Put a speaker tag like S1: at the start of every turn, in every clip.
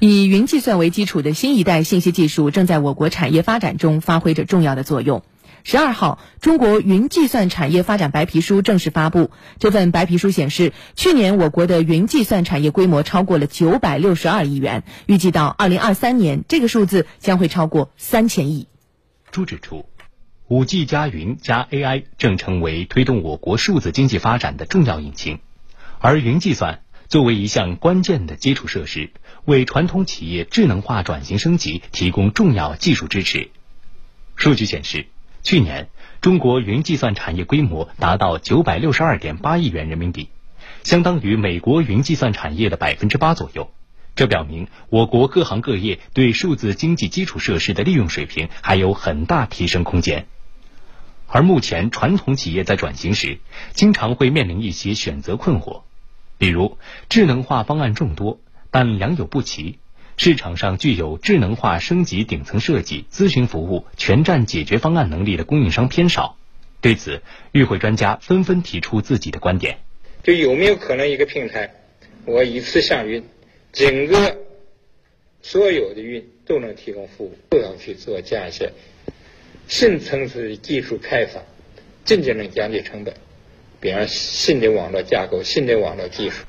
S1: 以云计算为基础的新一代信息技术正在我国产业发展中发挥着重要的作用。十二号，中国云计算产业发展白皮书正式发布。这份白皮书显示，去年我国的云计算产业规模超过了九百六十二亿元，预计到二零二三年，这个数字将会超过三千亿。
S2: 朱指出，五 G 加云加 AI 正成为推动我国数字经济发展的重要引擎，而云计算。作为一项关键的基础设施，为传统企业智能化转型升级提供重要技术支持。数据显示，去年中国云计算产业规模达到九百六十二点八亿元人民币，相当于美国云计算产业的百分之八左右。这表明我国各行各业对数字经济基础设施的利用水平还有很大提升空间。而目前传统企业在转型时，经常会面临一些选择困惑。比如，智能化方案众多，但良莠不齐，市场上具有智能化升级顶层设计、咨询服务、全站解决方案能力的供应商偏少。对此，与会专家纷纷提出自己的观点：
S3: 就有没有可能一个平台，我一次向云，整个所有的云都能提供服务，都要去做这样一些深层次的技术开发，真正能降低成本。比方新的网络架构、新的网络技术。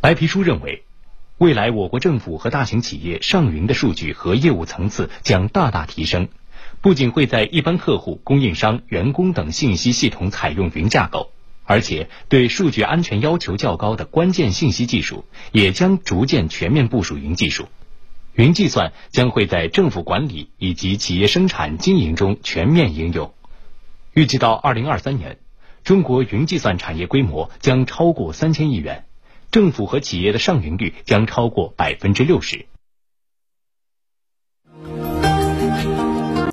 S2: 白皮书认为，未来我国政府和大型企业上云的数据和业务层次将大大提升，不仅会在一般客户、供应商、员工等信息系统采用云架构，而且对数据安全要求较高的关键信息技术也将逐渐全面部署云技术。云计算将会在政府管理以及企业生产经营中全面应用。预计到二零二三年。中国云计算产业规模将超过三千亿元，政府和企业的上云率将超过百分之六十。